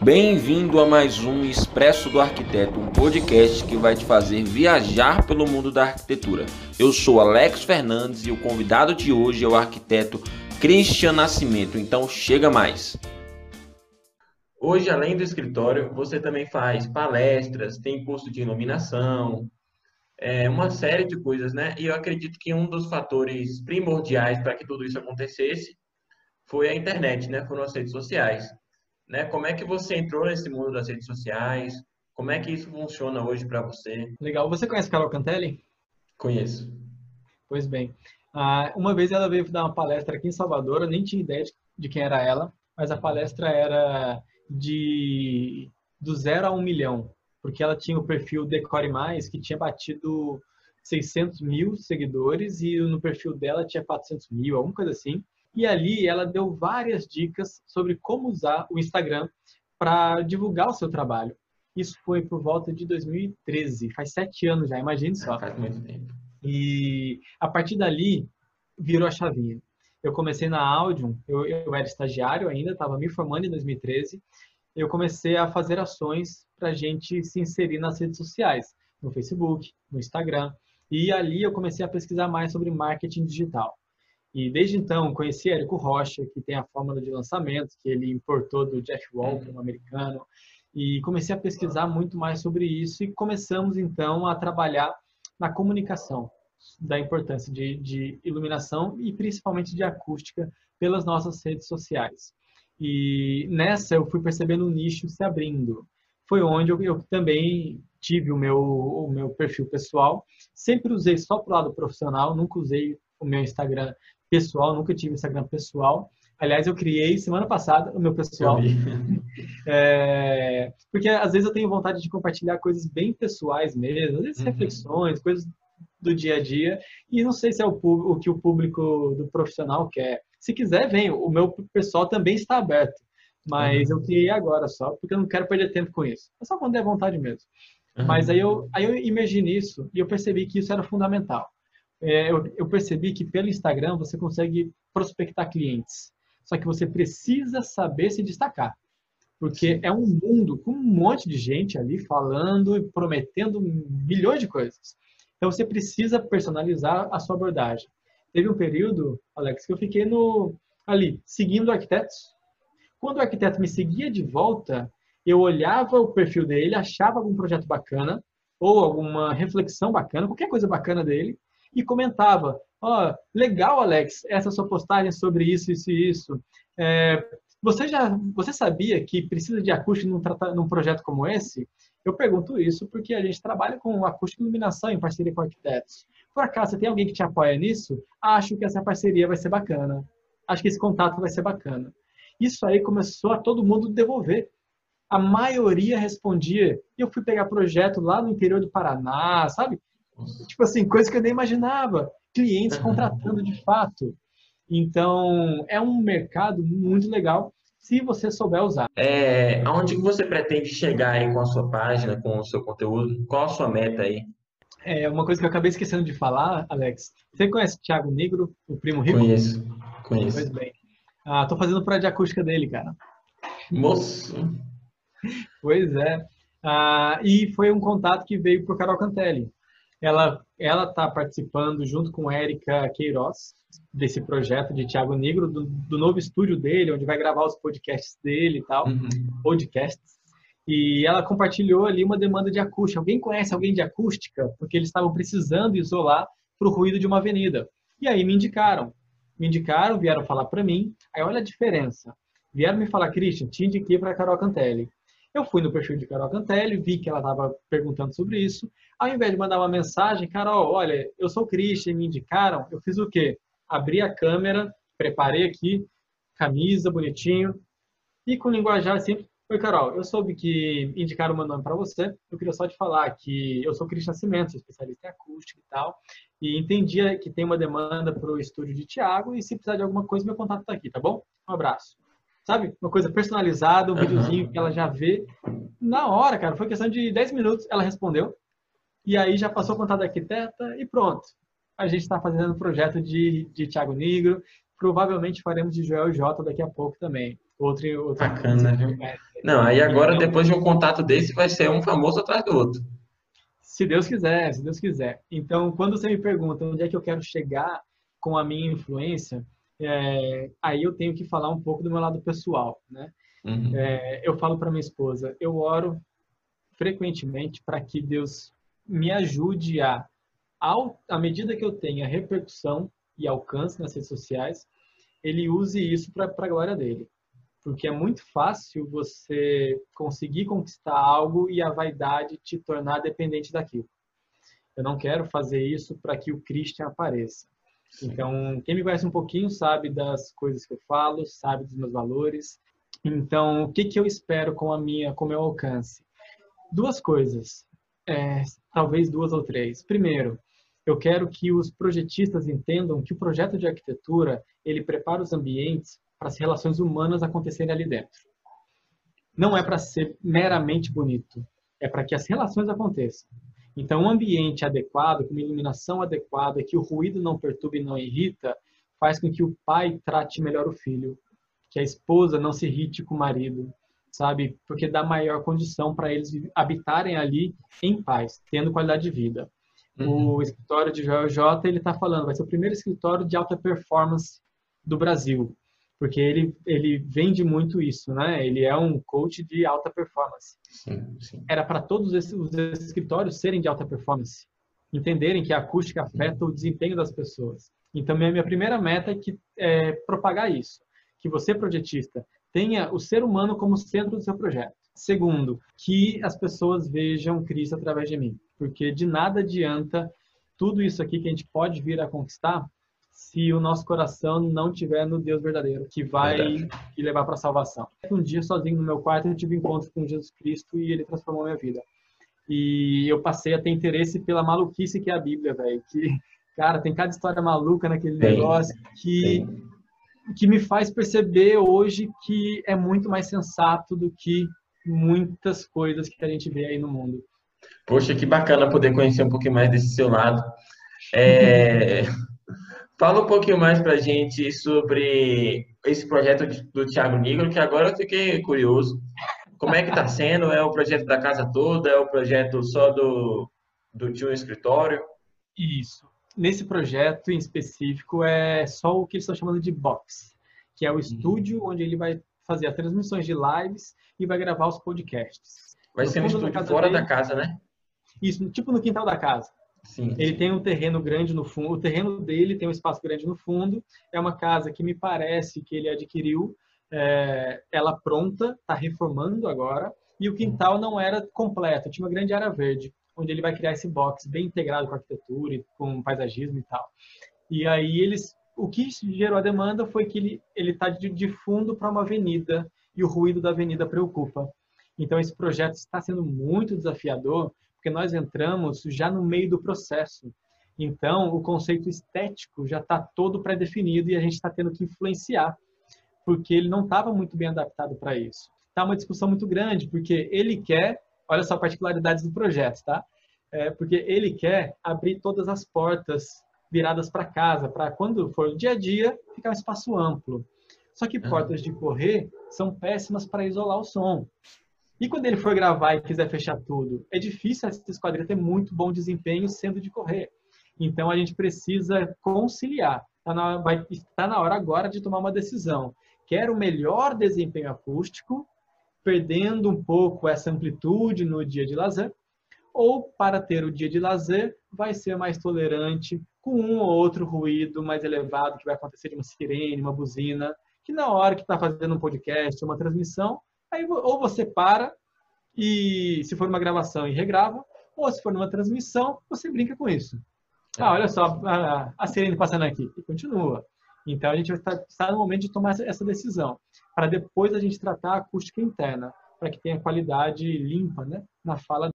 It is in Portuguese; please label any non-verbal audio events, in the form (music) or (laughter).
Bem-vindo a mais um Expresso do Arquiteto, um podcast que vai te fazer viajar pelo mundo da arquitetura. Eu sou Alex Fernandes e o convidado de hoje é o arquiteto Christian Nascimento, então chega mais. Hoje, além do escritório, você também faz palestras, tem curso de iluminação, é, uma série de coisas, né? E eu acredito que um dos fatores primordiais para que tudo isso acontecesse foi a internet, né? Foram as redes sociais né? Como é que você entrou nesse mundo das redes sociais? Como é que isso funciona hoje para você? Legal. Você conhece Carol Cantelli? Conheço. Pois bem. Ah, uma vez ela veio dar uma palestra aqui em Salvador, eu nem tinha ideia de quem era ela, mas a palestra era de do zero a um milhão, porque ela tinha o perfil Decore Mais, que tinha batido 600 mil seguidores e no perfil dela tinha 400 mil, alguma coisa assim. E ali ela deu várias dicas sobre como usar o Instagram para divulgar o seu trabalho. Isso foi por volta de 2013, faz sete anos já, imagine só. Faz muito tempo. E a partir dali virou a chavinha. Eu comecei na Audium, eu, eu era estagiário ainda, estava me formando em 2013. Eu comecei a fazer ações para a gente se inserir nas redes sociais, no Facebook, no Instagram. E ali eu comecei a pesquisar mais sobre marketing digital. E desde então conheci Érico Rocha, que tem a fórmula de lançamento, que ele importou do Jeff Walker, um americano, e comecei a pesquisar muito mais sobre isso e começamos então a trabalhar na comunicação da importância de, de iluminação e principalmente de acústica pelas nossas redes sociais. E nessa eu fui percebendo um nicho se abrindo. Foi onde eu, eu também tive o meu, o meu perfil pessoal. Sempre usei só para o lado profissional, nunca usei o meu Instagram pessoal, nunca tive Instagram pessoal. Aliás, eu criei semana passada o meu pessoal. (laughs) É, porque às vezes eu tenho vontade de compartilhar coisas bem pessoais mesmo, às vezes uhum. reflexões, coisas do dia a dia, e não sei se é o, o, que o público do profissional quer. Se quiser, vem. O meu pessoal também está aberto. Mas uhum. eu criei agora só, porque eu não quero perder tempo com isso. É só quando der vontade mesmo. Uhum. Mas aí eu, aí eu nisso e eu percebi que isso era fundamental é, eu, eu percebi que pelo Instagram você consegue prospectar clientes. Só que você precisa saber se destacar. Porque Sim. é um mundo com um monte de gente ali falando e prometendo milhões de coisas. Então você precisa personalizar a sua abordagem. Teve um período, Alex, que eu fiquei no ali seguindo arquitetos. Quando o arquiteto me seguia de volta, eu olhava o perfil dele, achava algum projeto bacana ou alguma reflexão bacana, qualquer coisa bacana dele, e comentava: ó, oh, legal, Alex, essa sua postagem sobre isso, isso e isso. É, você já, você sabia que precisa de acústica num, num projeto como esse? Eu pergunto isso porque a gente trabalha com acústica e iluminação em parceria com arquitetos. Por acaso, você tem alguém que te apoia nisso? Acho que essa parceria vai ser bacana. Acho que esse contato vai ser bacana. Isso aí começou a todo mundo devolver. A maioria respondia. Eu fui pegar projeto lá no interior do Paraná, sabe? Tipo assim, coisa que eu nem imaginava. Clientes contratando de fato. Então, é um mercado muito legal se você souber usar. É, aonde você pretende chegar aí com a sua página, com o seu conteúdo? Qual a sua meta aí? É uma coisa que eu acabei esquecendo de falar, Alex. Você conhece o Thiago Negro, o primo rico? Conheço, conheço. Pois bem. Ah, tô fazendo o de acústica dele, cara. Moço! Pois é. Ah, e foi um contato que veio por Carol Cantelli. Ela ela está participando junto com Érica Queiroz desse projeto de Tiago Negro, do, do, novo estúdio dele, onde vai gravar os podcasts dele e tal, uhum. podcasts. E ela compartilhou ali uma demanda de acústica. Alguém conhece alguém de acústica? Porque eles estavam precisando isolar para o ruído de uma avenida. E aí me indicaram. Me indicaram, vieram falar para mim. Aí olha a diferença. Vieram me falar, Christian, te indiquei para Carol Cantelli. Eu fui no perfil de Carol Cantelli, vi que ela estava perguntando sobre isso. Ao invés de mandar uma mensagem, Carol, olha, eu sou Christian, me indicaram, eu fiz o quê? Abri a câmera, preparei aqui, camisa, bonitinho, e com linguajar simples. Oi, Carol, eu soube que indicaram o meu nome para você. Eu queria só te falar que eu sou Cristian Nascimento, sou especialista em acústica e tal. E entendi que tem uma demanda para o estúdio de Tiago. E se precisar de alguma coisa, meu contato está aqui, tá bom? Um abraço sabe? Uma coisa personalizada, um uhum. videozinho que ela já vê. Na hora, cara, foi questão de 10 minutos, ela respondeu. E aí já passou o contato da arquiteta e pronto. A gente está fazendo um projeto de, de Thiago Negro, provavelmente faremos de Joel J daqui a pouco também. Outro, outro Bacana, viu? Não, aí agora, depois de um contato desse, vai ser um famoso atrás do outro. Se Deus quiser, se Deus quiser. Então, quando você me pergunta onde é que eu quero chegar com a minha influência, é, aí eu tenho que falar um pouco do meu lado pessoal, né? Uhum. É, eu falo para minha esposa, eu oro frequentemente para que Deus me ajude a, ao, à medida que eu tenha repercussão e alcance nas redes sociais, ele use isso para a glória dele. Porque é muito fácil você conseguir conquistar algo e a vaidade te tornar dependente daquilo. Eu não quero fazer isso para que o Christian apareça. Sim. Então, quem me conhece um pouquinho sabe das coisas que eu falo, sabe dos meus valores. Então, o que, que eu espero com a minha, com o meu alcance? Duas coisas, é, talvez duas ou três. Primeiro, eu quero que os projetistas entendam que o projeto de arquitetura ele prepara os ambientes para as relações humanas acontecerem ali dentro. Não é para ser meramente bonito, é para que as relações aconteçam. Então, um ambiente adequado, com uma iluminação adequada, que o ruído não perturbe e não irrita, faz com que o pai trate melhor o filho, que a esposa não se irrite com o marido, sabe? Porque dá maior condição para eles habitarem ali em paz, tendo qualidade de vida. Uhum. O escritório de Joel J, ele está falando, vai ser o primeiro escritório de alta performance do Brasil porque ele, ele vende muito isso, né? Ele é um coach de alta performance. Sim, sim. Era para todos esses, os escritórios serem de alta performance, entenderem que a acústica afeta o desempenho das pessoas. Então, minha, minha primeira meta é, que, é propagar isso, que você, projetista, tenha o ser humano como centro do seu projeto. Segundo, que as pessoas vejam Cristo através de mim, porque de nada adianta tudo isso aqui que a gente pode vir a conquistar se o nosso coração não tiver no Deus verdadeiro, que vai te levar para a salvação. Um dia, sozinho no meu quarto, eu tive um encontro com Jesus Cristo e ele transformou minha vida. E eu passei a ter interesse pela maluquice que é a Bíblia, velho. Que, cara, tem cada história maluca naquele negócio que, que me faz perceber hoje que é muito mais sensato do que muitas coisas que a gente vê aí no mundo. Poxa, que bacana poder conhecer um pouquinho mais desse seu lado. É... (laughs) Fala um pouquinho mais para a gente sobre esse projeto do Thiago Nigro, que agora eu fiquei curioso. Como é que está sendo? É o projeto da casa toda? É o projeto só do, do tio escritório? Isso. Nesse projeto em específico é só o que eles estão chamando de box, que é o uhum. estúdio onde ele vai fazer as transmissões de lives e vai gravar os podcasts. Vai no ser um estúdio da fora dele, da casa, né? Isso, tipo no quintal da casa. Sim, ele tem um terreno grande no fundo, o terreno dele tem um espaço grande no fundo. É uma casa que me parece que ele adquiriu, é, ela pronta, está reformando agora, e o quintal não era completo, tinha uma grande área verde, onde ele vai criar esse box bem integrado com arquitetura e com paisagismo e tal. E aí eles, o que gerou a demanda foi que ele ele está de, de fundo para uma avenida e o ruído da avenida preocupa. Então esse projeto está sendo muito desafiador porque nós entramos já no meio do processo. Então, o conceito estético já está todo pré-definido e a gente está tendo que influenciar, porque ele não estava muito bem adaptado para isso. Está uma discussão muito grande, porque ele quer, olha só particularidades do projeto, tá? É, porque ele quer abrir todas as portas viradas para casa, para quando for o dia a dia, ficar um espaço amplo. Só que portas de correr são péssimas para isolar o som. E quando ele for gravar e quiser fechar tudo, é difícil essa esquadrilha ter muito bom desempenho sendo de correr. Então a gente precisa conciliar. Está na, vai, está na hora agora de tomar uma decisão. Quer o melhor desempenho acústico, perdendo um pouco essa amplitude no dia de lazer, ou para ter o dia de lazer, vai ser mais tolerante com um ou outro ruído mais elevado que vai acontecer de uma sirene, uma buzina, que na hora que está fazendo um podcast, uma transmissão, Aí ou você para e se for uma gravação e regrava, ou se for numa transmissão, você brinca com isso. Ah, olha só, a, a sirene passando aqui. E continua. Então a gente vai estar, estar no momento de tomar essa decisão, para depois a gente tratar a acústica interna, para que tenha qualidade limpa né, na fala